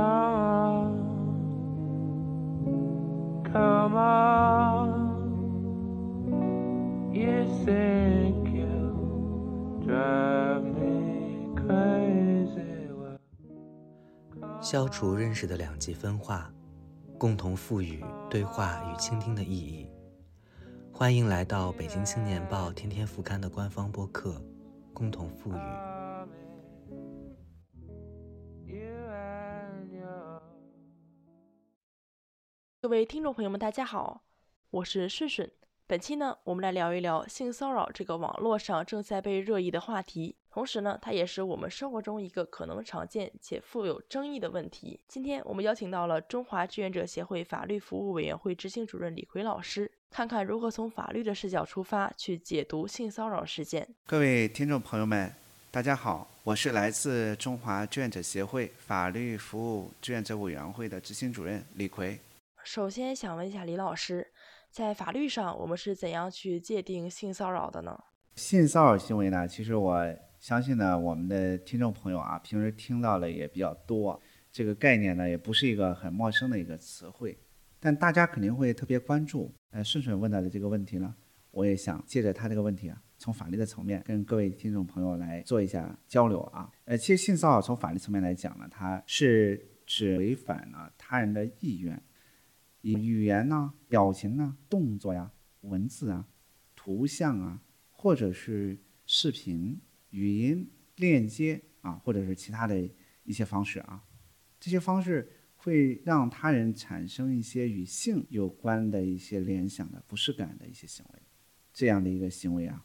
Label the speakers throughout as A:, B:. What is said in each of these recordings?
A: Come on, come on. You think you drive me crazy. Well,
B: 消除认识的两极分化，共同赋予对话与倾听的意义。欢迎来到北京青年报天天副刊的官方播客《共同富裕》。
C: 各位听众朋友们，大家好，我是顺顺。本期呢，我们来聊一聊性骚扰这个网络上正在被热议的话题，同时呢，它也是我们生活中一个可能常见且富有争议的问题。今天我们邀请到了中华志愿者协会法律服务委员会执行主任李逵老师，看看如何从法律的视角出发去解读性骚扰事件。
D: 各位听众朋友们，大家好，我是来自中华志愿者协会法律服务志愿者委员会的执行主任李逵。
C: 首先想问一下李老师，在法律上我们是怎样去界定性骚扰的呢？
D: 性骚扰行为呢，其实我相信呢，我们的听众朋友啊，平时听到的也比较多，这个概念呢，也不是一个很陌生的一个词汇，但大家肯定会特别关注。呃，顺顺问到的这个问题呢，我也想借着他这个问题啊，从法律的层面跟各位听众朋友来做一下交流啊。呃，其实性骚扰从法律层面来讲呢，它是指违反了他人的意愿，以语言呐、表情呐、动作呀、文字啊、图像啊，或者是视频、语音、链接啊，或者是其他的一些方式啊，这些方式会让他人产生一些与性有关的一些联想的不适感的一些行为，这样的一个行为啊，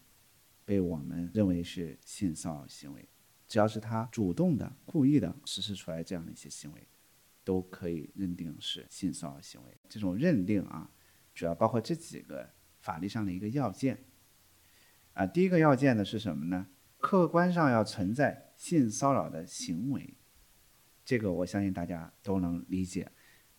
D: 被我们认为是性骚扰行为。只要是他主动的、故意的实施出来这样的一些行为，都可以认定是性骚扰行为。这种认定啊，主要包括这几个法律上的一个要件。啊，第一个要件呢是什么呢？客观上要存在性骚扰的行为，这个我相信大家都能理解。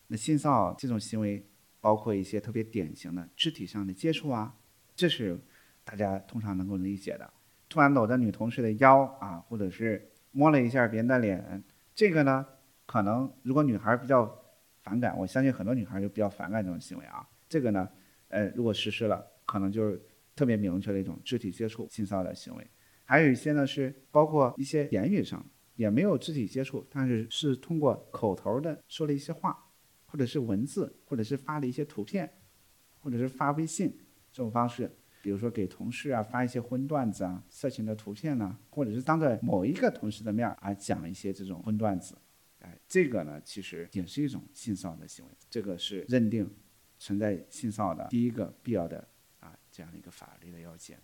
D: 那性骚扰这种行为，包括一些特别典型的肢体上的接触啊，这是大家通常能够理解的。突然搂着女同事的腰啊，或者是摸了一下别人的脸，这个呢，可能如果女孩比较反感，我相信很多女孩就比较反感这种行为啊。这个呢，呃，如果实施了，可能就是特别明确的一种肢体接触性骚扰行为。还有一些呢是包括一些言语上也没有肢体接触，但是是通过口头的说了一些话，或者是文字，或者是发了一些图片，或者是发微信这种方式。比如说给同事啊发一些荤段子啊、色情的图片呐、或者是当着某一个同事的面啊讲一些这种荤段子，这个呢其实也是一种性骚扰的行为，这个是认定存在性骚扰的第一个必要的啊这样的一个法律的要件。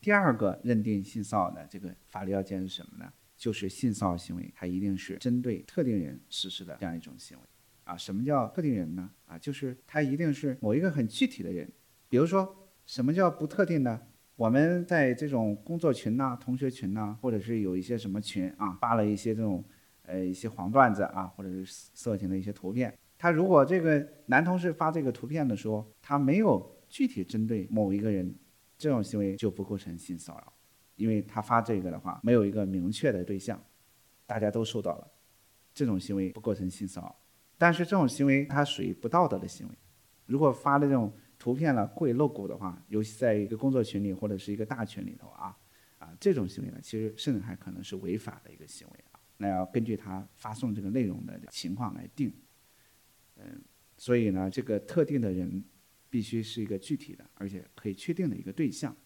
D: 第二个认定性骚扰的这个法律要件是什么呢？就是性骚扰行为它一定是针对特定人实施的这样一种行为啊。什么叫特定人呢？啊，就是它一定是某一个很具体的人，比如说。什么叫不特定呢？我们在这种工作群呐、同学群呐，或者是有一些什么群啊，发了一些这种呃一些黄段子啊，或者是色情的一些图片。他如果这个男同事发这个图片的时候，他没有具体针对某一个人，这种行为就不构成性骚扰，因为他发这个的话没有一个明确的对象，大家都受到了，这种行为不构成性骚扰。但是这种行为它属于不道德的行为，如果发的这种。图片了过于露骨的话，尤其在一个工作群里或者是一个大群里头啊，啊这种行为呢，其实甚至还可能是违法的一个行为。那要根据他发送这个内容的情况来定。嗯，所以呢，这个特定的人必须是一个具体的，而且可以确定的一个对象，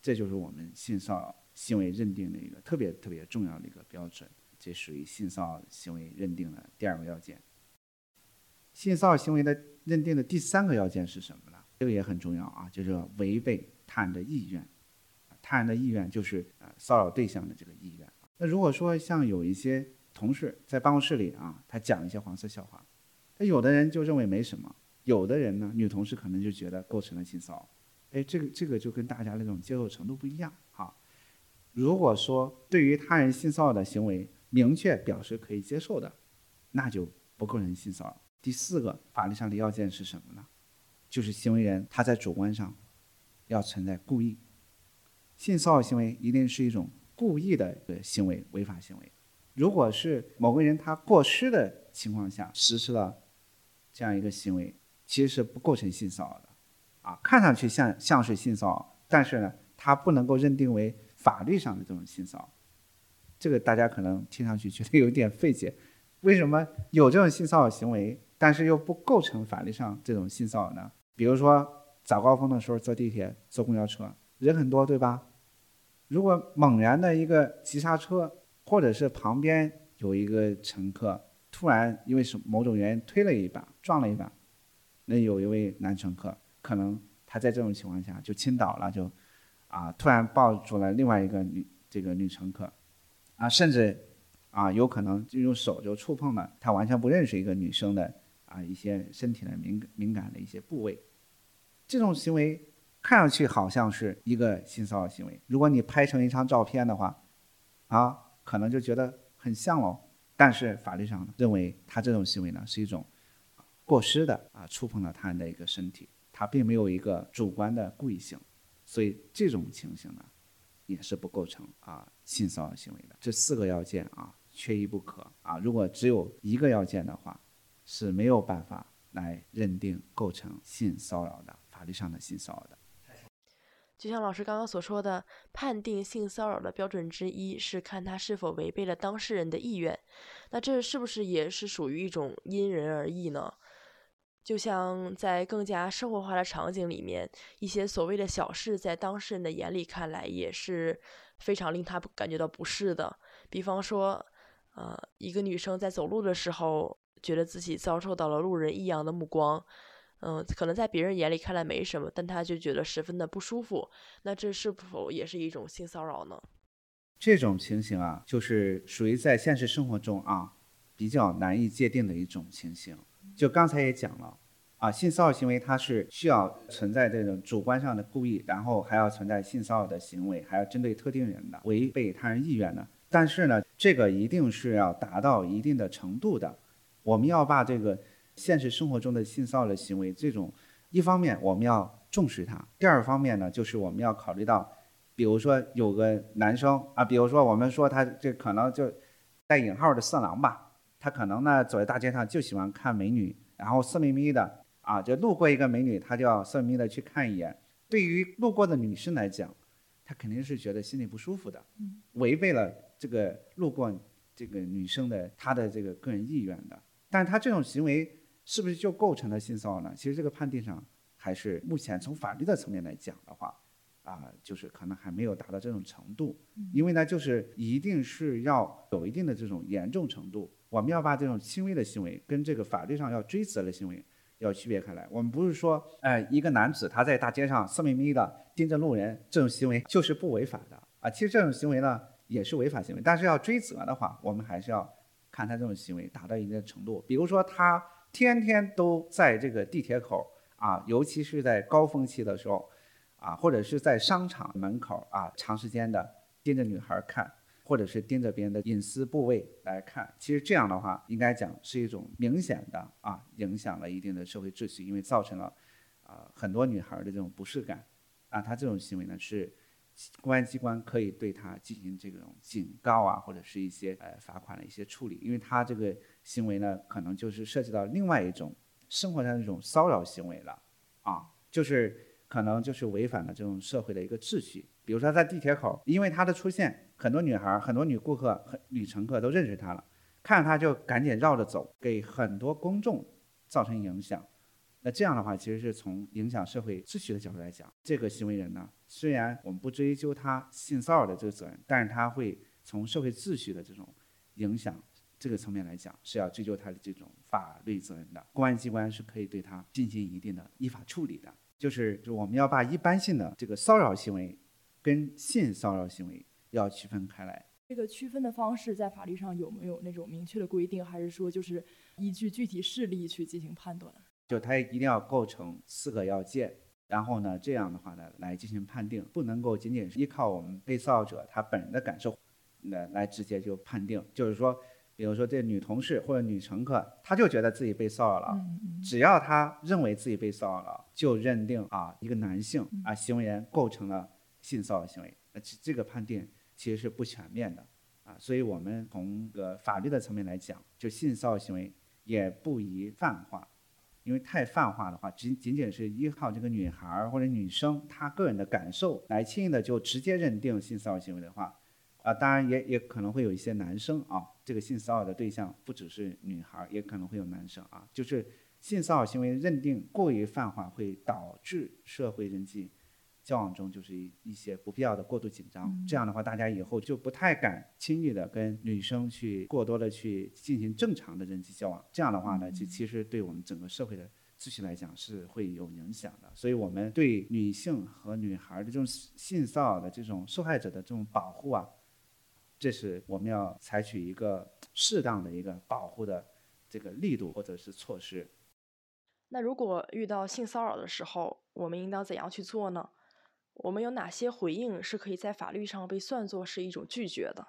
D: 这就是我们性骚扰行为认定的一个特别特别重要的一个标准。这属于性骚扰行为认定的第二个要件。性骚扰行为的认定的第三个要件是什么呢？这个也很重要啊，就是违背他人的意愿，他人的意愿就是呃骚扰对象的这个意愿。那如果说像有一些同事在办公室里啊，他讲一些黄色笑话，那有的人就认为没什么，有的人呢，女同事可能就觉得构成了性骚扰。哎，这个这个就跟大家那种接受程度不一样哈。如果说对于他人性骚扰的行为明确表示可以接受的，那就不构成性骚扰。第四个法律上的要件是什么呢？就是行为人他在主观上要存在故意，性骚扰行为一定是一种故意的一个行为，违法行为。如果是某个人他过失的情况下实施了这样一个行为，其实是不构成性骚扰的，啊，看上去像像是性骚扰，但是呢，它不能够认定为法律上的这种性骚扰。这个大家可能听上去觉得有点费解，为什么有这种性骚扰行为，但是又不构成法律上这种性骚扰呢？比如说早高峰的时候坐地铁、坐公交车，人很多，对吧？如果猛然的一个急刹车，或者是旁边有一个乘客突然因为是某种原因推了一把、撞了一把，那有一位男乘客可能他在这种情况下就倾倒了，就啊突然抱住了另外一个女这个女乘客。啊，甚至啊，有可能就用手就触碰了他完全不认识一个女生的啊一些身体的敏敏感的一些部位，这种行为看上去好像是一个性骚扰行为。如果你拍成一张照片的话，啊，可能就觉得很像喽。但是法律上认为他这种行为呢是一种过失的啊，触碰了他人的一个身体，他并没有一个主观的故意性，所以这种情形呢。也是不构成啊性骚扰行为的，这四个要件啊缺一不可啊。如果只有一个要件的话，是没有办法来认定构成性骚扰的法律上的性骚扰的。
C: 就像老师刚刚所说的，判定性骚扰的标准之一是看他是否违背了当事人的意愿，那这是不是也是属于一种因人而异呢？就像在更加生活化的场景里面，一些所谓的小事，在当事人的眼里看来也是非常令他感觉到不适的。比方说，呃，一个女生在走路的时候，觉得自己遭受到了路人异样的目光，嗯，可能在别人眼里看来没什么，但他就觉得十分的不舒服。那这是否也是一种性骚扰呢？
D: 这种情形啊，就是属于在现实生活中啊比较难以界定的一种情形。就刚才也讲了，啊，性骚扰行为它是需要存在这种主观上的故意，然后还要存在性骚扰的行为，还要针对特定人的，违背他人意愿的。但是呢，这个一定是要达到一定的程度的。我们要把这个现实生活中的性骚扰的行为，这种一方面我们要重视它，第二方面呢，就是我们要考虑到，比如说有个男生啊，比如说我们说他这可能就带引号的色狼吧。他可能呢走在大街上就喜欢看美女，然后色眯眯的啊，就路过一个美女，他就要色眯眯的去看一眼。对于路过的女生来讲，她肯定是觉得心里不舒服的，违背了这个路过这个女生的她的这个个人意愿的。但是他这种行为是不是就构成了性骚扰呢？其实这个判定上还是目前从法律的层面来讲的话，啊，就是可能还没有达到这种程度，因为呢，就是一定是要有一定的这种严重程度。我们要把这种轻微的行为跟这个法律上要追责的行为要区别开来。我们不是说，哎，一个男子他在大街上色眯眯的盯着路人，这种行为就是不违法的啊。其实这种行为呢也是违法行为，但是要追责的话，我们还是要看他这种行为达到一定的程度。比如说他天天都在这个地铁口啊，尤其是在高峰期的时候啊，或者是在商场门口啊，长时间的盯着女孩看。或者是盯着别人的隐私部位来看，其实这样的话，应该讲是一种明显的啊，影响了一定的社会秩序，因为造成了啊很多女孩的这种不适感啊，他这种行为呢是公安机关可以对他进行这种警告啊，或者是一些呃罚款的一些处理，因为他这个行为呢可能就是涉及到另外一种生活上的一种骚扰行为了啊，就是可能就是违反了这种社会的一个秩序。比如说在地铁口，因为他的出现，很多女孩、很多女顾客、女乘客都认识他了，看到他就赶紧绕着走，给很多公众造成影响。那这样的话，其实是从影响社会秩序的角度来讲，这个行为人呢，虽然我们不追究他性骚扰的这个责任，但是他会从社会秩序的这种影响这个层面来讲，是要追究他的这种法律责任的。公安机关是可以对他进行一定的依法处理的。就是，就我们要把一般性的这个骚扰行为。跟性骚扰行为要区分开来。
E: 这个区分的方式在法律上有没有那种明确的规定，还是说就是依据具体事例去进行判断？
D: 就它一定要构成四个要件，然后呢，这样的话呢来进行判定，不能够仅仅是依靠我们被骚扰者他本人的感受，来来直接就判定。就是说，比如说这女同事或者女乘客，她就觉得自己被骚扰了，只要她认为自己被骚扰了，就认定啊一个男性啊行为人构成了。性骚扰行为，那这这个判定其实是不全面的，啊，所以我们从个法律的层面来讲，就性骚扰行为也不宜泛化，因为太泛化的话，仅仅仅是依靠这个女孩儿或者女生她个人的感受来轻易的就直接认定性骚扰行为的话，啊，当然也也可能会有一些男生啊，这个性骚扰的对象不只是女孩儿，也可能会有男生啊，就是性骚扰行为认定过于泛化，会导致社会人际交往中就是一一些不必要的过度紧张。这样的话，大家以后就不太敢轻易的跟女生去过多的去进行正常的人际交往。这样的话呢，就其实对我们整个社会的秩序来讲是会有影响的。所以我们对女性和女孩的这种性骚扰的这种受害者的这种保护啊，这是我们要采取一个适当的一个保护的这个力度或者是措施。
C: 那如果遇到性骚扰的时候，我们应当怎样去做呢？我们有哪些回应是可以在法律上被算作是一种拒绝的？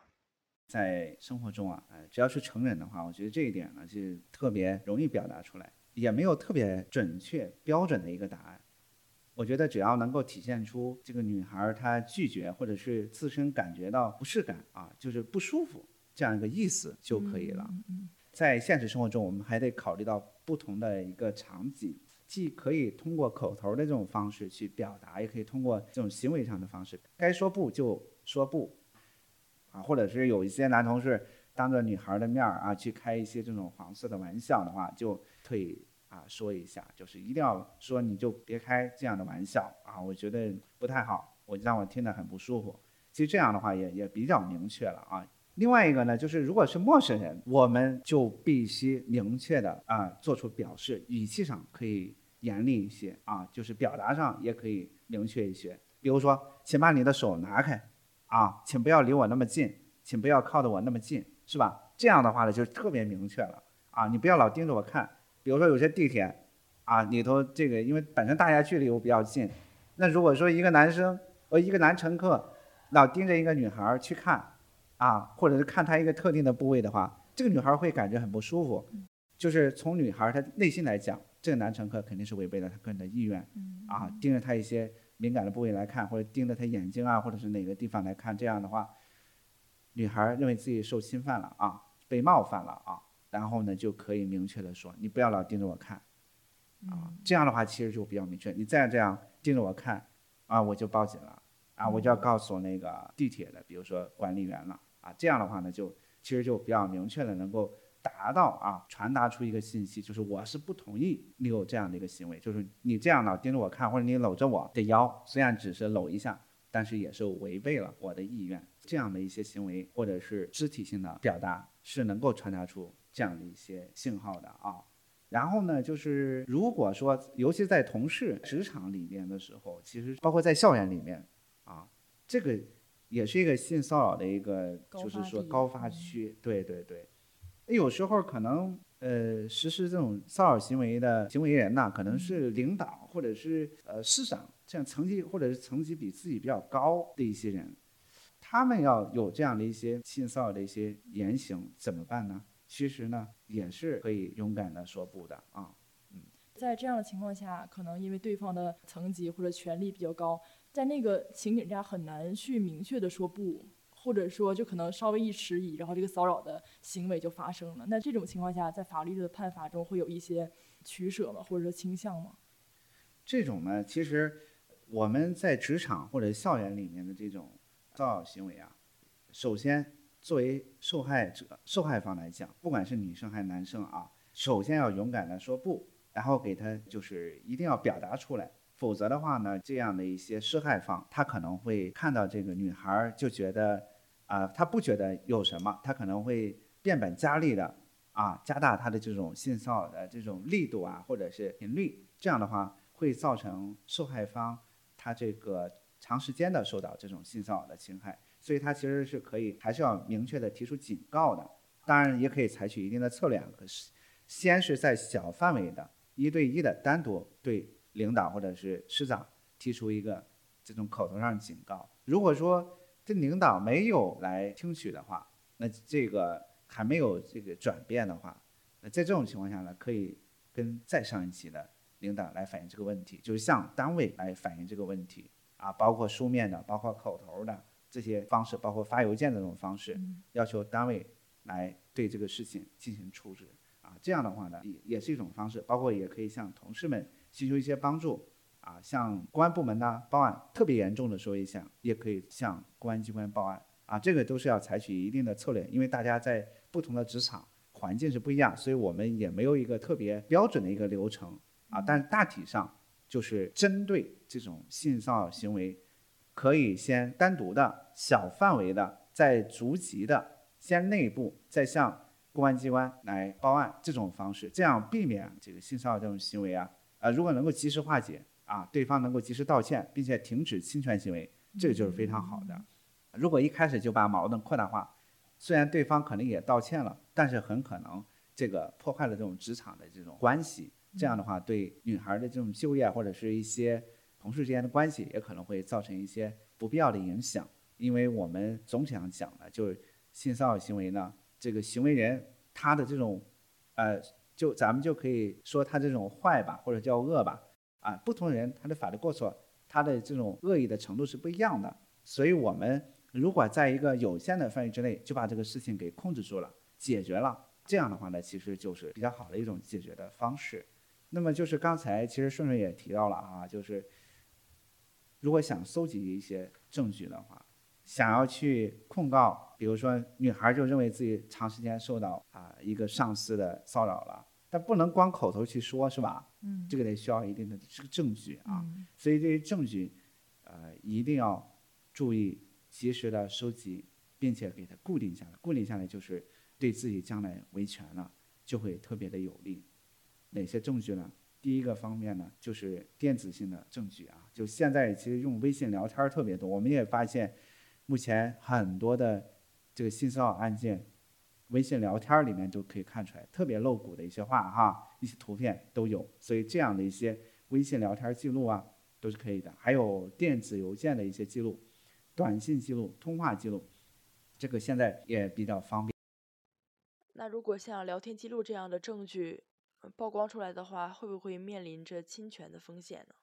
D: 在生活中啊，呃，只要是成人的话，我觉得这一点呢是特别容易表达出来，也没有特别准确标准的一个答案。我觉得只要能够体现出这个女孩她拒绝或者是自身感觉到不适感啊，就是不舒服这样一个意思就可以了。在现实生活中，我们还得考虑到不同的一个场景，既可以通过口头的这种方式去表达，也可以通过这种行为上的方式，该说不就说不，啊，或者是有一些男同事当着女孩的面儿啊去开一些这种黄色的玩笑的话，就退啊说一下，就是一定要说你就别开这样的玩笑啊，我觉得不太好，我让我听得很不舒服。其实这样的话也也比较明确了啊。另外一个呢，就是如果是陌生人，我们就必须明确的啊做出表示，语气上可以严厉一些啊，就是表达上也可以明确一些。比如说，请把你的手拿开啊，请不要离我那么近，请不要靠得我那么近，是吧？这样的话呢，就特别明确了啊，你不要老盯着我看。比如说有些地铁啊里头这个，因为本身大家距离又比较近，那如果说一个男生和一个男乘客老盯着一个女孩儿去看。啊，或者是看她一个特定的部位的话，这个女孩会感觉很不舒服。就是从女孩她内心来讲，这个男乘客肯定是违背了她个人的意愿。啊，盯着她一些敏感的部位来看，或者盯着她眼睛啊，或者是哪个地方来看，这样的话，女孩认为自己受侵犯了啊，被冒犯了啊，然后呢就可以明确的说，你不要老盯着我看。啊，这样的话其实就比较明确，你再这样盯着我看，啊，我就报警了，啊，我就要告诉那个地铁的，比如说管理员了。啊，这样的话呢，就其实就比较明确的能够达到啊，传达出一个信息，就是我是不同意你有这样的一个行为，就是你这样老盯着我看，或者你搂着我的腰，虽然只是搂一下，但是也是违背了我的意愿。这样的一些行为或者是肢体性的表达，是能够传达出这样的一些信号的啊。然后呢，就是如果说，尤其在同事、职场里面的时候，其实包括在校园里面啊，这个。也是一个性骚扰的一个，就是说高发区，对对对。有时候可能呃实施这种骚扰行为的行为人呢，可能是领导或者是呃市长这样层级或者是层级比自己比较高的一些人，他们要有这样的一些性骚扰的一些言行怎么办呢？其实呢也是可以勇敢的说不的啊。
E: 嗯，在这样的情况下，可能因为对方的层级或者权力比较高。在那个情景下很难去明确的说不，或者说就可能稍微一迟疑，然后这个骚扰的行为就发生了。那这种情况下，在法律的判罚中会有一些取舍吗？或者说倾向吗？
D: 这种呢，其实我们在职场或者校园里面的这种骚扰行为啊，首先作为受害者、受害方来讲，不管是女生还是男生啊，首先要勇敢的说不，然后给他就是一定要表达出来。否则的话呢，这样的一些施害方，他可能会看到这个女孩就觉得，啊，他不觉得有什么，他可能会变本加厉的啊，加大他的这种性骚扰的这种力度啊，或者是频率，这样的话会造成受害方他这个长时间的受到这种性骚扰的侵害，所以他其实是可以还是要明确的提出警告的，当然也可以采取一定的策略，可是先是在小范围的一对一的单独对。领导或者是师长提出一个这种口头上警告，如果说这领导没有来听取的话，那这个还没有这个转变的话，那在这种情况下呢，可以跟再上一级的领导来反映这个问题，就是向单位来反映这个问题啊，包括书面的，包括口头的这些方式，包括发邮件的这种方式，
E: 嗯
D: 要求单位来对这个事情进行处置啊。这样的话呢，也也是一种方式，包括也可以向同事们寻求一些帮助啊，向公安部门呢报案，特别严重的说一下，也可以向公安机关报案啊。这个都是要采取一定的策略，因为大家在不同的职场环境是不一样，所以我们也没有一个特别标准的一个流程啊。但是大体上就是针对这种性骚扰行为，可以先单独的、小范围的，再逐级的，先内部，再向公安机关来报案这种方式，这样避免这个性骚扰这种行为啊，呃，如果能够及时化解啊，对方能够及时道歉，并且停止侵权行为，这个就是非常好的。如果一开始就把矛盾扩大化，虽然对方可能也道歉了，但是很可能这个破坏了这种职场的这种关系，这样的话对女孩的这种就业或者是一些同事之间的关系也可能会造成一些不必要的影响。因为我们总体上讲呢，就是性骚扰行为呢，这个行为人他的这种，呃，就咱们就可以说他这种坏吧，或者叫恶吧，啊，不同人他的法律过错，他的这种恶意的程度是不一样的。所以我们如果在一个有限的范围之内就把这个事情给控制住了、解决了，这样的话呢，其实就是比较好的一种解决的方式。那么就是刚才其实顺顺也提到了啊，就是如果想搜集一些证据的话，想要去控告，比如说女孩就认为自己长时间受到啊一个上司的骚扰了，但不能光口头去说，是吧？
E: 嗯
D: 这个得需要一定的这个证据啊。
E: 嗯
D: 所以这些证据，呃，一定要注意及时的收集，并且给它固定下来。固定下来就是对自己将来维权了，就会特别的有利。哪些证据呢？第一个方面呢，就是电子性的证据啊，就现在其实用微信聊天儿特别多，我们也发现，目前很多的这个性骚扰案件，微信聊天儿里面都可以看出来，特别露骨的一些话哈，一些图片都有，所以这样的一些微信聊天记录啊，都是可以的。还有电子邮件的一些记录、短信记录、通话记录，这个现在也比较方便。
C: 那如果像聊天记录这样的证据呃曝光出来的话，会不会面临着侵权的风险呢？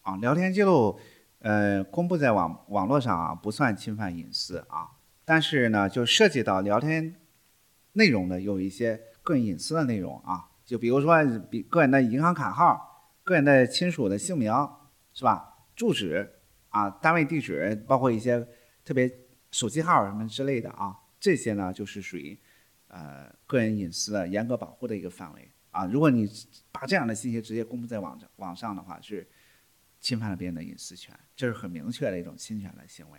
D: 啊，聊天记录，呃，公布在网网络上啊，不算侵犯隐私啊。但是呢，就涉及到聊天内容的有一些个人隐私的内容啊，就比如说比个人的银行卡号、个人的亲属的姓名，是吧？住址啊，单位地址，包括一些特别手机号什么之类的啊，这些呢就是属于呃个人隐私的严格保护的一个范围啊。如果你把这样的信息直接公布在网网上的话，是侵犯了别人的隐私权，这是很明确的一种侵权的行为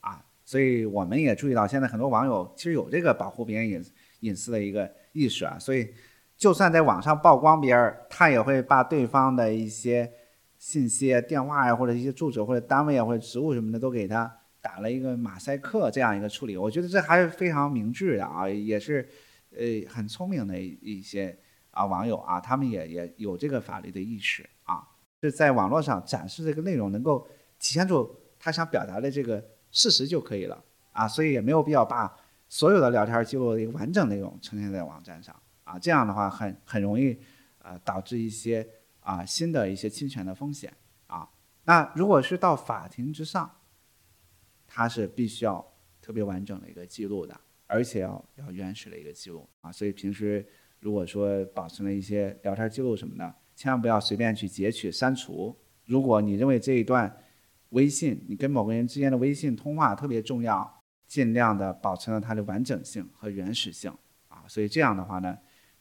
D: 啊。所以我们也注意到，现在很多网友其实有这个保护别人隐隐私的一个意识啊，所以就算在网上曝光别人，他也会把对方的一些信息、电话呀、或者一些住址或者单位啊或者职务什么的都给他打了一个马赛克这样一个处理，我觉得这还是非常明智的啊，也是呃很聪明的一些啊网友啊，他们也也有这个法律的意识啊，是在网络上展示这个内容能够体现出他想表达的这个事实就可以了啊，所以也没有必要把所有的聊天记录的一个完整内容呈现在网站上啊，这样的话很很容易呃导致一些啊新的一些侵权的风险啊。那如果是到法庭之上，它是必须要特别完整的一个记录的，而且要要原始的一个记录啊。所以平时如果说保存了一些聊天记录什么的，千万不要随便去截取删除。如果你认为这一段微信你跟某个人之间的微信通话特别重要，尽量的保存了它的完整性和原始性啊。所以这样的话呢，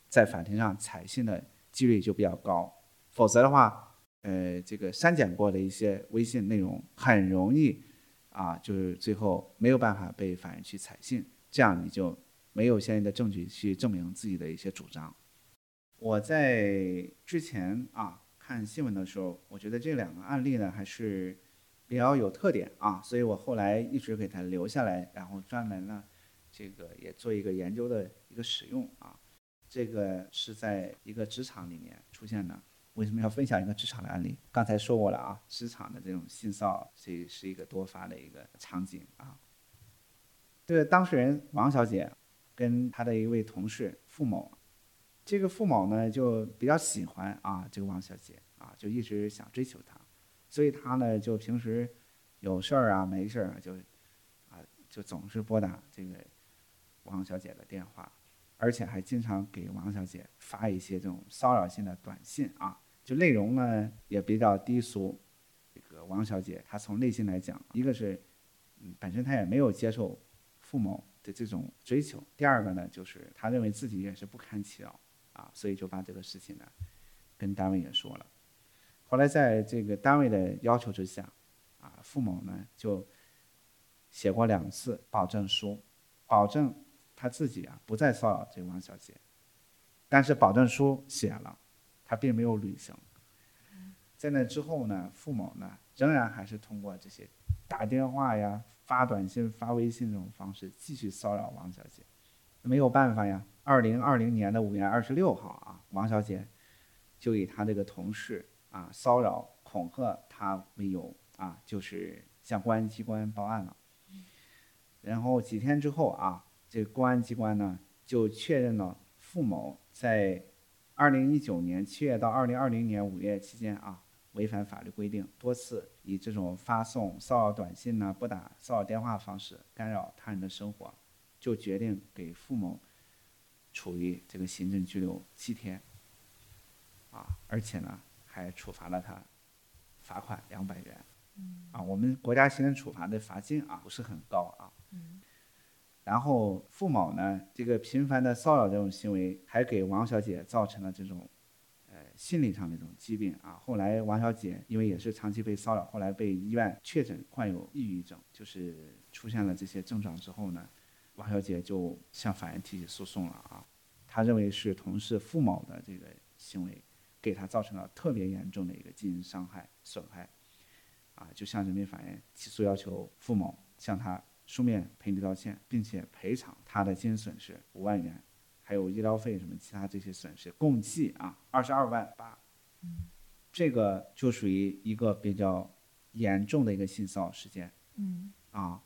D: 在法庭上采信的几率就比较高。否则的话，呃，这个删减过的一些微信内容很容易啊，就是最后没有办法被法院去采信，这样你就没有相应的证据去证明自己的一些主张。我在之前啊看新闻的时候，我觉得这两个案例呢还是比较有特点啊，所以我后来一直给它留下来，然后专门呢这个也做一个研究的一个使用啊。这个是在一个职场里面出现的。为什么要分享一个职场的案例？刚才说过了啊，职场的这种性骚扰是是一个多发的一个场景啊。这个当事人王小姐跟她的一位同事付某，这个付某呢就比较喜欢啊这个王小姐啊，就一直想追求她，所以她呢就平时有事儿啊没事儿啊就啊就总是拨打这个王小姐的电话，而且还经常给王小姐发一些这种骚扰性的短信啊，就内容呢也比较低俗。这个王小姐她从内心来讲，一个是嗯本身她也没有接受父母的这种追求，第二个呢就是她认为自己也是不堪其扰啊，所以就把这个事情呢跟单位也说了。后来在这个单位的要求之下，啊，付某呢就写过两次保证书，保证他自己啊不再骚扰这个王小姐，但是保证书写了，他并没有履行。在那之后呢，付某呢仍然还是通过这些打电话呀、发短信、发微信这种方式继续骚扰王小姐。没有办法呀，二零二零年的五月二十六号啊，王小姐就以她这个同事啊骚扰、恐吓她为由啊，就是向公安机关报案了。然后几天之后啊，这公安机关呢就确认了付某在二零一九年七月到二零二零年五月期间啊，违反法律规定，多次以这种发送骚扰短信呢、拨打骚扰电话方式干扰他人的生活，就决定给付某处以这个行政拘留七天。啊，而且呢还处罚了他罚款两百元。啊，我们国家行政处罚的罚金啊不是很高啊。然后付某呢，这个频繁的骚扰这种行为，还给王小姐造成了这种，呃，心理上的这种疾病啊。后来王小姐因为也是长期被骚扰，后来被医院确诊患有抑郁症，就是出现了这些症状之后呢，王小姐就向法院提起诉讼了啊。她认为是同事付某的这个行为，给她造成了特别严重的一个精神伤害损害，啊，就向人民法院起诉要求付某向她书面赔礼道歉，并且赔偿她的精神损失五万元，还有医疗费什么其他这些损失，共计啊二十二万八。这个就属于一个比较严重的一个性骚扰事件
E: 嗯
D: 啊，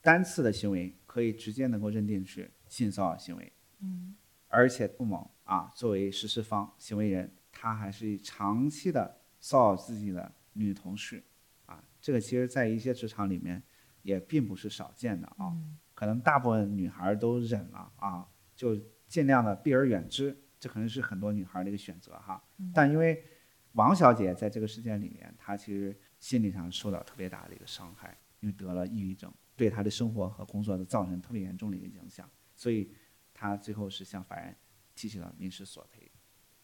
D: 单次的行为可以直接能够认定是性骚扰行为，
E: 嗯
D: 而且杜某啊作为实施方行为人，他还是长期的骚扰自己的女同事啊，这个其实在一些职场里面也并不是少见的啊。
E: 嗯
D: 可能大部分女孩都忍了啊，就尽量的避而远之，这可能是很多女孩的一个选择哈。但因为王小姐在这个事件里面，她其实心理上受到特别大的一个伤害，因为得了抑郁症，对他的生活和工作都造成特别严重的一个影响，所以他最后是向法院提起了民事索赔，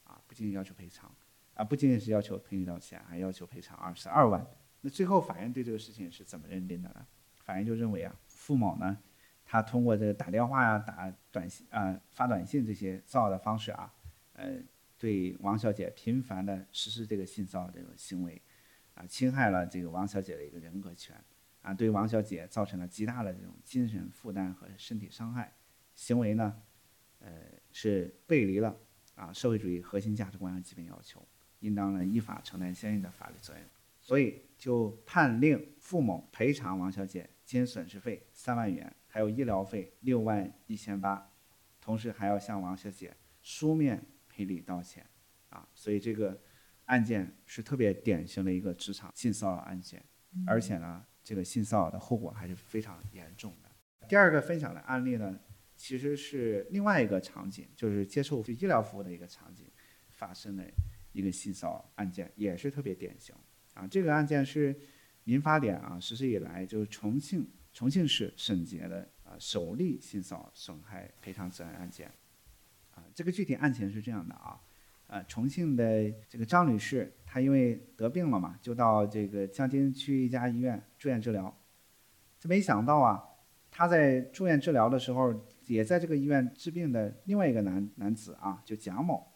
D: 啊，不仅仅要求赔偿，啊，不仅仅是要求赔礼道歉，还要求赔偿二十二万。那最后法院对这个事情是怎么认定的呢？法院就认为啊，付某呢，他通过这个打电话呀、打短信啊、发短信这些骚扰的方式啊，呃，对王小姐频繁的实施这个性骚扰这种行为，啊，侵害了这个王小姐的一个人格权，啊，对王小姐造成了极大的这种精神负担和身体伤害，行为呢，呃，是背离了啊社会主义核心价值观和基本要求，应当呢依法承担相应的法律责任。所以就判令付某赔偿王小姐精神损失费三万元，还有医疗费六万一千八，同时还要向王小姐书面赔礼道歉，啊，所以这个案件是特别典型的一个职场性骚扰案件，而且呢，这个性骚扰的后果还是非常严重的。第二个分享的案例呢，其实是另外一个场景，就是接受医疗服务的一个场景发生的一个性骚扰案件，也是特别典型。啊，这个案件是民法典啊实施以来，就是重庆重庆市审结的啊首例性骚扰损害赔偿责任案件。啊，这个具体案情是这样的啊，呃，重庆的这个张女士，她因为得病了嘛，就到这个江津区一家医院住院治疗。这没想到啊，她在住院治疗的时候，也在这个医院治病的另外一个男男子啊，就蒋某。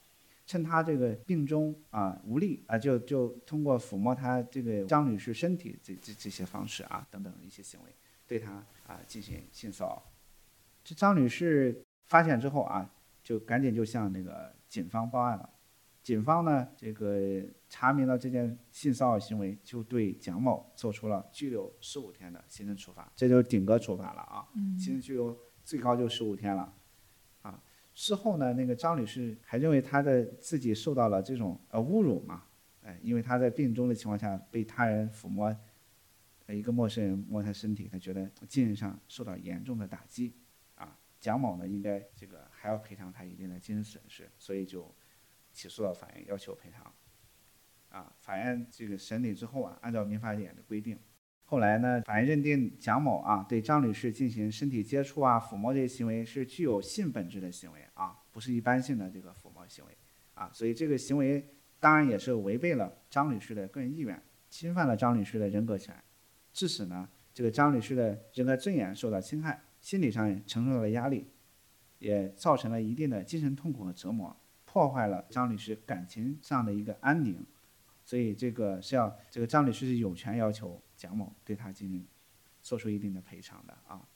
D: 趁她这个病中啊无力啊，就就通过抚摸她这个张女士身体这这这些方式啊等等一些行为，对她啊进行性骚扰。这张女士发现之后啊，就赶紧就向那个警方报案了。警方呢，这个查明了这件性骚扰行为，就对蒋某做出了拘留十五天的行政处罚，这就是顶格处罚了啊，
E: 嗯。
D: 行政拘留最高就十五天了。啊事后呢，那个张女士还认为她的自己受到了这种呃侮辱嘛，哎，因为她在病中的情况下被他人抚摸一个陌生人摸她身体，她觉得精神上受到严重的打击，啊，蒋某呢应该这个还要赔偿她一定的精神损失，所以就起诉到法院要求赔偿。啊，法院这个审理之后啊，按照民法典的规定，后来呢，法院认定蒋某啊对张女士进行身体接触啊、抚摸这些行为是具有性本质的行为啊，不是一般性的这个抚摸行为。啊，所以这个行为当然也是违背了张女士的个人意愿，侵犯了张女士的人格权，致使呢这个张女士的人格尊严受到侵害，心理上承受了压力，也造成了一定的精神痛苦和折磨，破坏了张女士感情上的一个安宁。所以这个是要这个张女士是有权要求蒋某对她进行做出一定的赔偿的啊。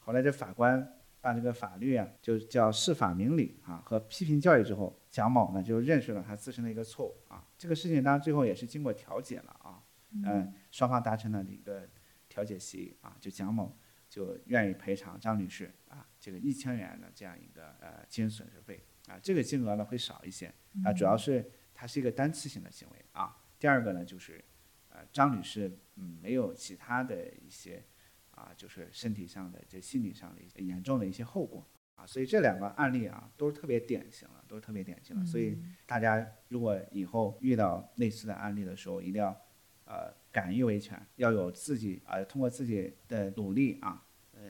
D: 后来这法官把这个法律啊，就叫释法明理啊和批评教育之后，蒋某呢就认识了他自身的一个错误啊。这个事情当然最后也是经过调解了啊，嗯，双方达成了一个调解协议啊，就蒋某就愿意赔偿张女士啊这个一千元的这样一个呃精神损失费啊，这个金额呢会少一些啊，主要是。它是一个单次性的行为啊。第二个呢，就是，呃，张女士嗯没有其他的一些啊，就是身体上的、这心理上的一些严重的一些后果啊。所以这两个案例啊，都是特别典型的，都是特别典型的。所以大家如果以后遇到类似的案例的时候，一定要呃敢于维权，要有自己啊，通过自己的努力啊，呃，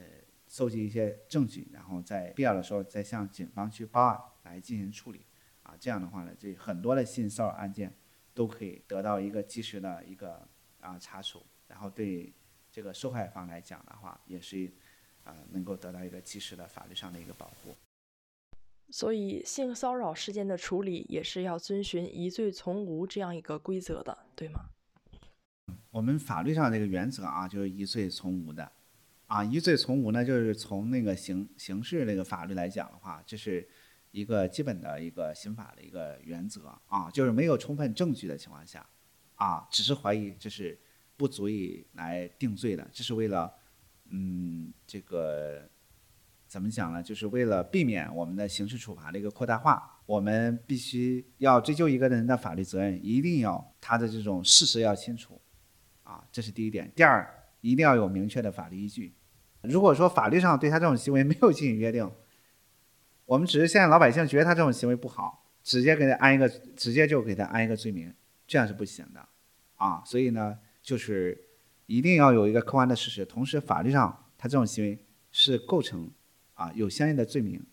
D: 搜集一些证据，然后在必要的时候再向警方去报案来进行处理。啊，这样的话呢，这很多的性骚扰案件都可以得到一个及时的一个啊查处，然后对这个受害方来讲的话，也是啊能够得到一个及时的法律上的一个保护。
C: 所以，性骚扰事件的处理也是要遵循疑罪从无这样一个规则的，对吗？
D: 我们法律上这个原则啊，就是疑罪从无的。啊，疑罪从无呢，就是从那个刑刑事那个法律来讲的话，这是。一个基本的一个刑法的一个原则啊，就是没有充分证据的情况下，啊，只是怀疑，这是不足以来定罪的。这是为了，嗯，这个怎么讲呢？就是为了避免我们的刑事处罚的一个扩大化，我们必须要追究一个人的法律责任，一定要他的这种事实要清楚，啊，这是第一点。第二，一定要有明确的法律依据。如果说法律上对他这种行为没有进行约定，我们只是现在老百姓觉得他这种行为不好，直接给他安一个，直接就给他安一个罪名，这样是不行的，啊，所以呢，就是一定要有一个客观的事实，同时法律上他这种行为是构成啊有相应的罪名，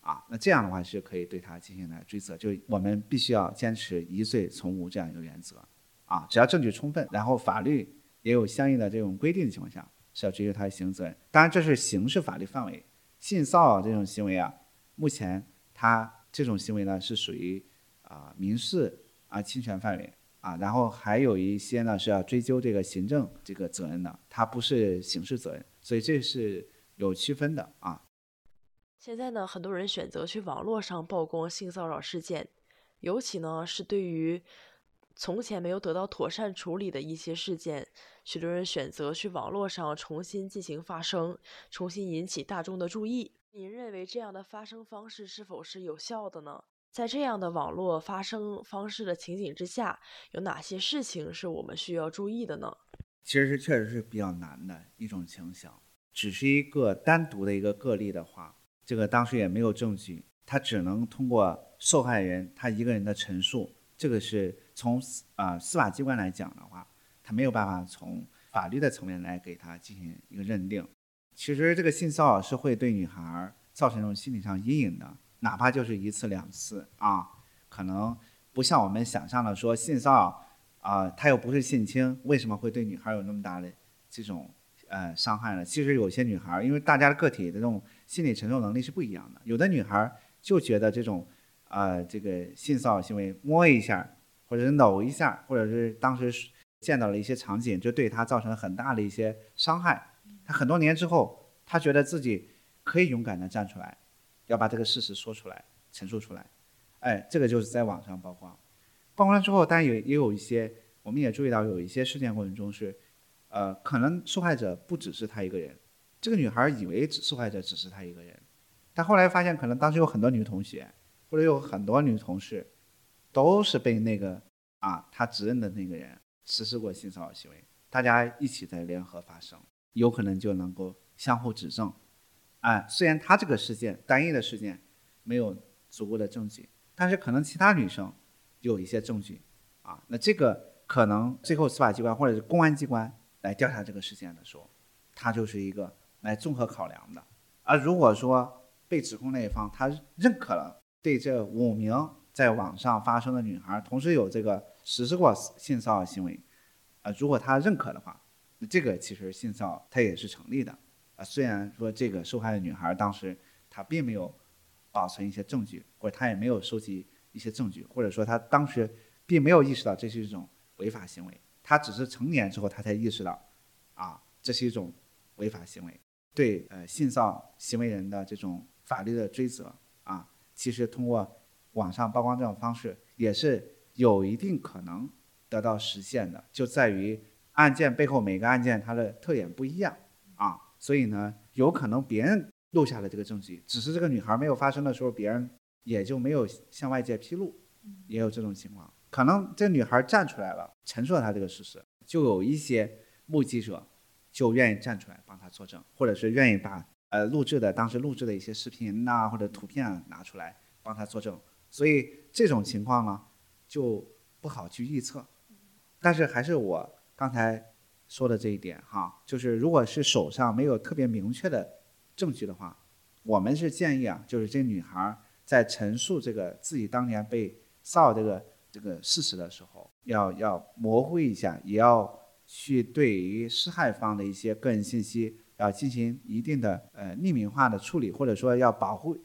D: 啊，那这样的话是可以对他进行来追责，就我们必须要坚持疑罪从无这样一个原则，啊，只要证据充分，然后法律也有相应的这种规定的情况下，是要追究他的刑事责任。当然这是刑事法律范围，性骚扰这种行为啊。目前他这种行为呢是属于啊民事啊侵权范围啊，然后还有一些呢是要追究这个行政这个责任的，它不是刑事责任，所以这是有区分的啊。
C: 现在呢，很多人选择去网络上曝光性骚扰事件，尤其呢是对于从前没有得到妥善处理的一些事件，许多人选择去网络上重新进行发声，重新引起大众的注意。您认为这样的发声方式是否是有效的呢？在这样的网络发声方式的情景之下，有哪些事情是我们需要注意的呢？
D: 其实是确实是比较难的一种情形。只是一个单独的一个个例的话，这个当时也没有证据，他只能通过受害人他一个人的陈述，这个是从啊司法机关来讲的话，他没有办法从法律的层面来给他进行一个认定。其实这个性骚扰是会对女孩造成这种心理上阴影的，哪怕就是一次两次啊，可能不像我们想象的说性骚扰啊，他又不是性侵，为什么会对女孩有那么大的这种呃伤害呢？其实有些女孩，因为大家的个体的这种心理承受能力是不一样的，有的女孩就觉得这种呃这个性骚扰行为摸一下，或者是搂一下，或者是当时见到了一些场景，就对她造成很大的一些伤害。他很多年之后，他觉得自己可以勇敢的站出来，要把这个事实说出来、陈述出来。哎，这个就是在网上曝光。曝光了之后，当然也也有一些，我们也注意到有一些事件过程中是，呃，可能受害者不只是他一个人。这个女孩以为受害者只是她一个人，但后来发现，可能当时有很多女同学，或者有很多女同事，都是被那个啊，她指认的那个人实施过性骚扰行为。大家一起在联合发声，有可能就能够相互指证。哎，虽然他这个事件单一的事件没有足够的证据，但是可能其他女生有一些证据啊，那这个可能最后司法机关或者是公安机关来调查这个事件的时候，它就是一个来综合考量的。而如果说被指控那一方他认可了对这五名在网上发生的女孩同时有这个实施过性骚扰行为，啊，如果他认可的话，那这个其实性骚扰它也是成立的。啊，虽然说这个受害的女孩当时她并没有保存一些证据，或者她也没有收集一些证据，或者说她当时并没有意识到这是一种违法行为，她只是成年之后她才意识到，啊，这是一种违法行为。对，呃，性骚扰行为人的这种法律的追责啊，其实通过网上曝光这种方式也是有一定可能得到实现的，就在于案件背后每个案件它的特点不一样啊。所以呢，有可能别人录下了这个证据，只是这个女孩没有发生的时候，别人也就没有向外界披露，也有这种情况。可能这女孩站出来了，陈述了她这个事实，就有一些目击者就愿意站出来帮她作证，或者是愿意把呃录制的当时录制的一些视频呐或者图片拿出来帮她作证。所以这种情况呢，就不好去预测。但是还是我刚才。说的这一点哈，就是如果是手上没有特别明确的证据的话，我们是建议啊，就是这女孩在陈述这个自己当年被骚扰这个这个事实的时候，要要模糊一下，也要去对于施害方的一些个人信息要进行一定的呃匿名化的处理，或者说要保护，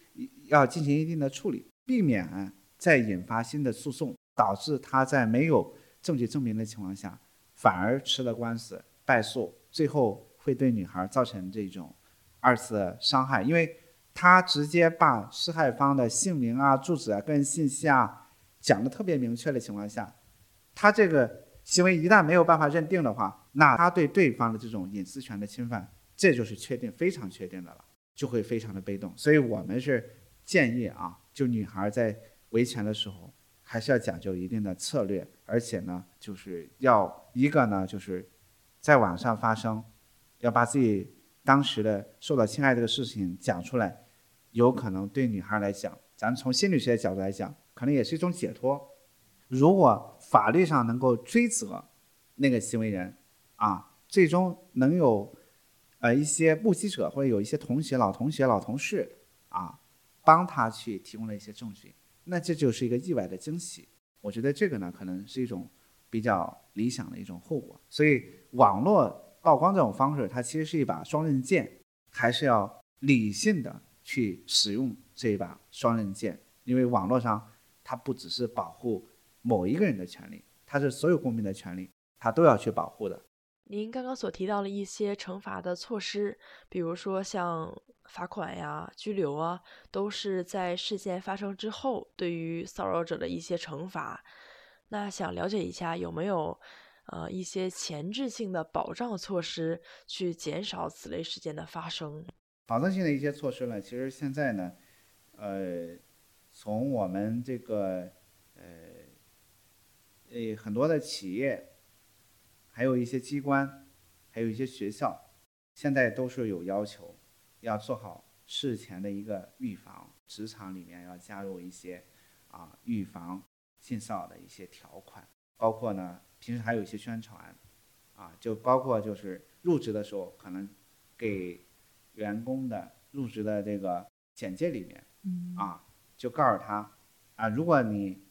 D: 要进行一定的处理，避免再引发新的诉讼，导致他在没有证据证明的情况下。反而吃了官司败诉，最后会对女孩造成这种二次伤害，因为他直接把施害方的姓名啊、住址啊、个人信息啊讲的特别明确的情况下，他这个行为一旦没有办法认定的话，那他对对方的这种隐私权的侵犯，这就是确定非常确定的了，就会非常的被动。所以我们是建议啊，就女孩在维权的时候。还是要讲究一定的策略，而且呢，就是要一个呢，就是在网上发声，要把自己当时的受到侵害这个事情讲出来，有可能对女孩来讲，咱从心理学的角度来讲，可能也是一种解脱。如果法律上能够追责那个行为人，啊，最终能有呃一些目击者或者有一些同学、老同学、老同事啊，帮他去提供了一些证据。那这就是一个意外的惊喜，我觉得这个呢，可能是一种比较理想的一种后果。所以网络曝光这种方式，它其实是一把双刃剑，还是要理性的去使用这一把双刃剑。因为网络上它不只是保护某一个人的权利，它是所有公民的权利，它都要去保护的。
C: 您刚刚所提到的一些惩罚的措施，比如说像。罚款呀、拘留啊，都是在事件发生之后对于骚扰者的一些惩罚。那想了解一下，有没有呃一些前置性的保障措施，去减少此类事件的发生？
D: 保障性的一些措施呢？其实现在呢，呃，从我们这个呃呃很多的企业，还有一些机关，还有一些学校，现在都是有要求。要做好事前的一个预防，职场里面要加入一些啊预防性骚扰的一些条款，包括呢平时还有一些宣传，啊就包括就是入职的时候可能给员工的入职的这个简介里面，啊就告诉他啊如果你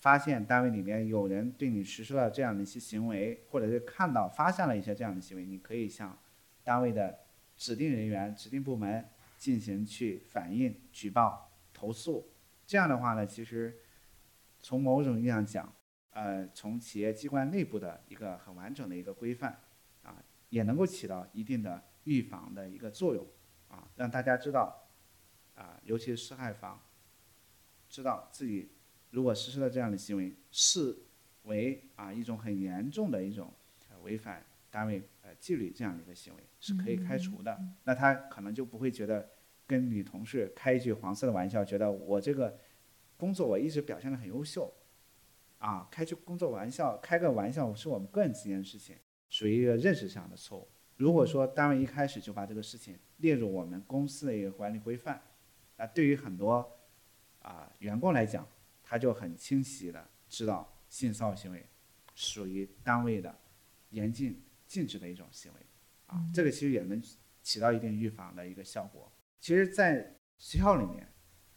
D: 发现单位里面有人对你实施了这样的一些行为，或者是看到发现了一些这样的行为，你可以向单位的。指定人员、指定部门进行去反映、举报、投诉，这样的话呢，其实从某种意义上讲，呃，从企业机关内部的一个很完整的一个规范，啊，也能够起到一定的预防的一个作用，啊，让大家知道，啊，尤其是受害方，知道自己如果实施了这样的行为，视为啊一种很严重的一种违反单位呃。纪律这样的一个行为是可以开除的，那他可能就不会觉得跟女同事开一句黄色的玩笑，觉得我这个工作我一直表现的很优秀，啊，开句工作玩笑，开个玩笑是我们个人之间的事情，属于一个认识上的错误。如果说单位一开始就把这个事情列入我们公司的一个管理规范，那对于很多啊员工来讲，他就很清晰的知道性骚扰行为属于单位的严禁禁止的一种行为啊，这个其实也能起到一定预防的一个效果。其实，在学校里面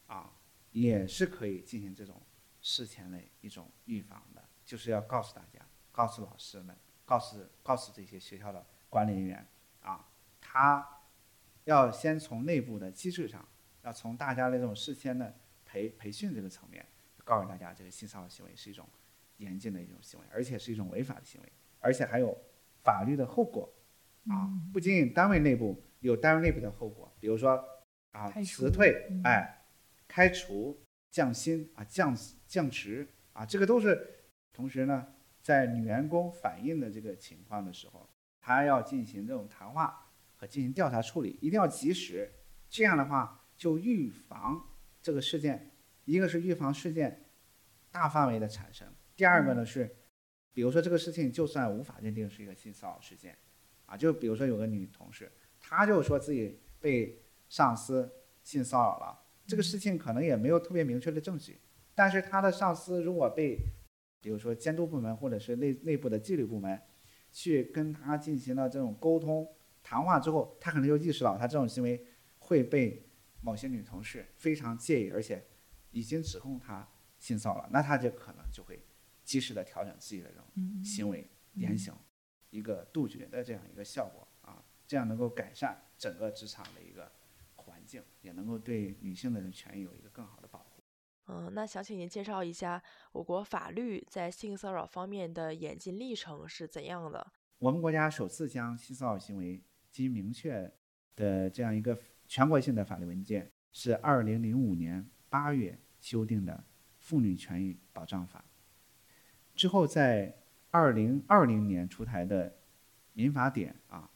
D: 啊，也是可以进行这种事前的一种预防的，就是要告诉大家，告诉老师们，告诉告诉这些学校的管理人员啊，他要先从内部的机制上，要从大家的这种事先的培培训这个层面，告诉大家这个性骚扰行为是一种严禁的一种行为，而且是一种违法的行为，而且还有法律的后果啊，不仅仅单位内部有单位内部的后果，比如说啊辞退
E: 嗯，
D: 哎，开除、降薪啊、降降职啊，这个都是。同时呢，在女员工反映的这个情况的时候，他要进行这种谈话和进行调查处理，一定要及时。这样的话，就预防这个事件，一个是预防事件大范围的产生，第二个呢是，比如说这个事情就算无法认定是一个性骚扰事件，啊，就比如说有个女同事，她就说自己被上司性骚扰了，这个事情可能也没有特别明确的证据，但是她的上司如果被，比如说监督部门或者是内内部的纪律部门，去跟她进行了这种沟通谈话之后，她可能就意识到她这种行为会被某些女同事非常介意，而且已经指控她性骚扰，那她就可能就会及时的调整自己的这种
E: 嗯
D: 行为言行，一个杜绝的这样一个效果啊，这样能够改善整个职场的一个环境，也能够对女性的权益有一个更好的保护。
C: 嗯，那想请您介绍一下我国法律在性骚扰方面的演进历程是怎样的？
D: 我们国家首次将性骚扰行为进行明确的这样一个全国性的法律文件，是二零零五年八月修订的《妇女权益保障法》，之后在二零二零年出台的民法典啊，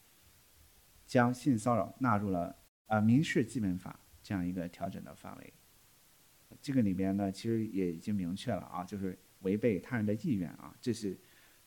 D: 将性骚扰纳入了啊、民事基本法这样一个调整的范围。这个里边呢，其实也已经明确了啊，就是违背他人的意愿啊，这是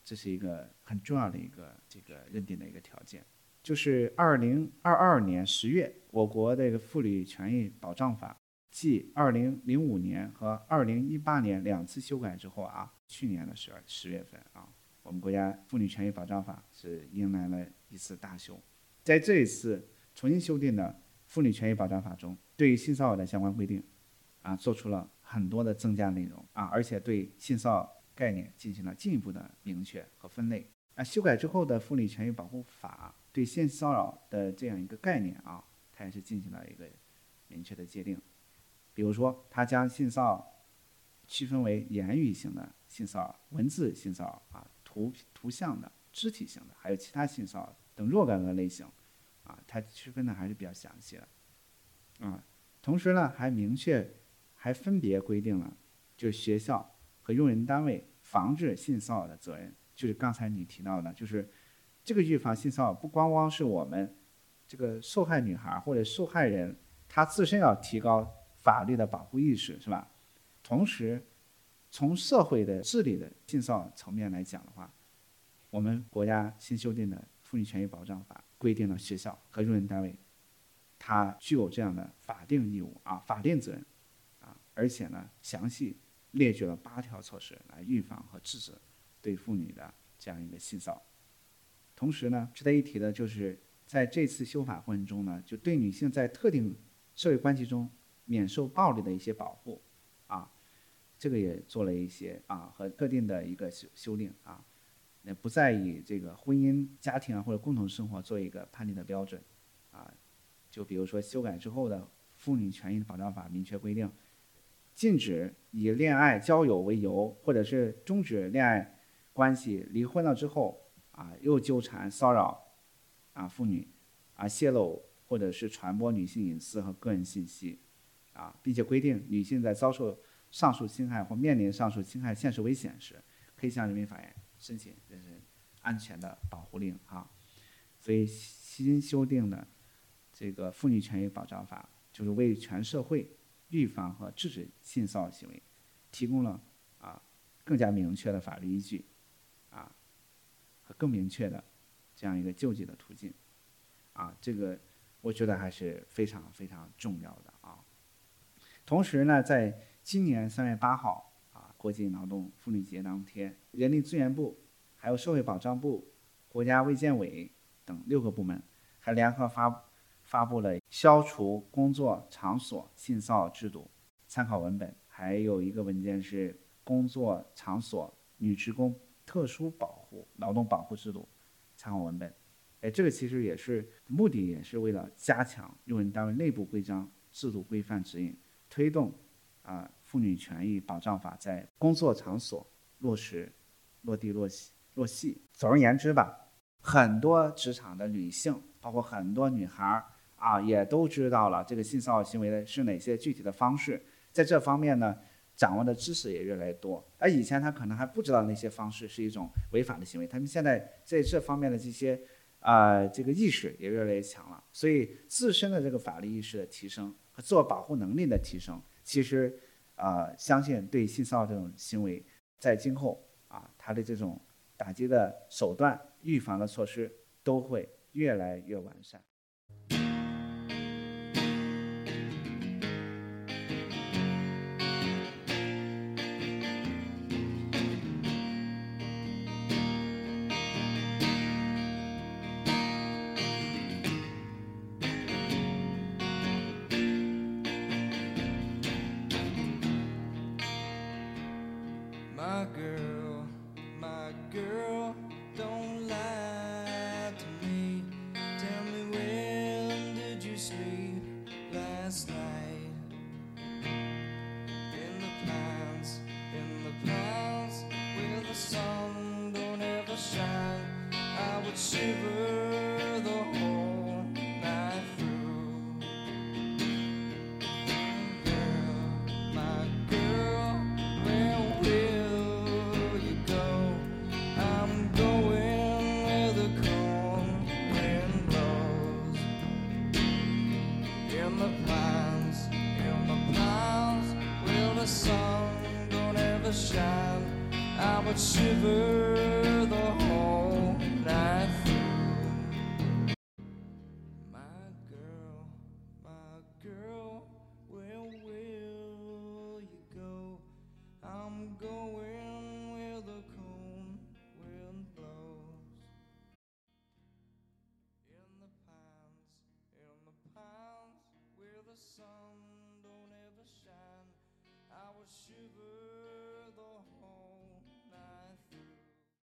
D: 这是一个很重要的一个这个认定的一个条件。就是二零二二年十月，我国这个妇女权益保障法继二零零五年和二零一八年两次修改之后啊，去年的十二十月份啊，我们国家妇女权益保障法是迎来了一次大修。在这一次重新修订的妇女权益保障法中，对于性骚扰的相关规定啊，做出了很多的增加内容啊，而且对性骚扰概念进行了进一步的明确和分类。啊，修改之后的《妇女权益保护法》对性骚扰的这样一个概念啊，它也是进行了一个明确的界定。比如说，它将性骚扰区分为言语型的性骚扰、文字性骚扰啊、图图像的、肢体性的，还有其他性骚扰等若干个类型啊，它区分的还是比较详细的啊。同时呢，还明确还分别规定了，就是学校和用人单位防治性骚扰的责任。就是刚才你提到的，就是这个预防性骚扰不光光是我们这个受害女孩或者受害人，她自身要提高法律的保护意识，是吧？同时，从社会的治理的性骚扰层面来讲的话，我们国家新修订的《妇女权益保障法》规定了学校和用人单位，它具有这样的法定义务啊、法定责任啊，而且呢，详细列举了八条措施来预防和制止对妇女的这样一个性骚扰。同时呢，值得一提的就是，在这次修法过程中呢，就对女性在特定社会关系中免受暴力的一些保护，啊，这个也做了一些啊和特定的一个修修订啊，那不再以这个婚姻、家庭啊或者共同生活做一个判定的标准，啊，就比如说修改之后的《妇女权益保障法》明确规定，禁止以恋爱、交友为由，或者是终止恋爱关系、离婚了之后啊又纠缠、骚扰啊妇女啊泄露或者是传播女性隐私和个人信息啊，并且规定女性在遭受上述侵害或面临上述侵害现实危险时，可以向人民法院申请人身安全的保护令啊。所以新修订的这个《妇女权益保障法》就是为全社会预防和制止性骚扰行为提供了啊更加明确的法律依据啊和更明确的这样一个救济的途径，啊，这个我觉得还是非常非常重要的。同时呢，在今年三月八号啊，国际劳动妇女节当天，人力资源部、还有社会保障部、国家卫健委等六个部门还联合发发布了消除工作场所性骚扰制度。参考文本，还有一个文件是工作场所女职工特殊保护劳动保护制度。参考文本。哎，这个其实也是目的，也是为了加强用人单位内部规章制度规范指引，推动啊妇女权益保障法在工作场所落实落地落细落细。总而言之吧，很多职场的女性，包括很多女孩儿啊，也都知道了这个性骚扰行为的是哪些具体的方式，在这方面呢，掌握的知识也越来越多。而以前她可能还不知道那些方式是一种违法的行为，他们现在在这方面的这些啊、这个意识也越来越强了。所以自身的这个法律意识的提升和自我保护能力的提升，其实啊、相信对性骚扰这种行为，在今后啊，它的这种打击的手段、预防的措施都会越来越完善。
A: Girl,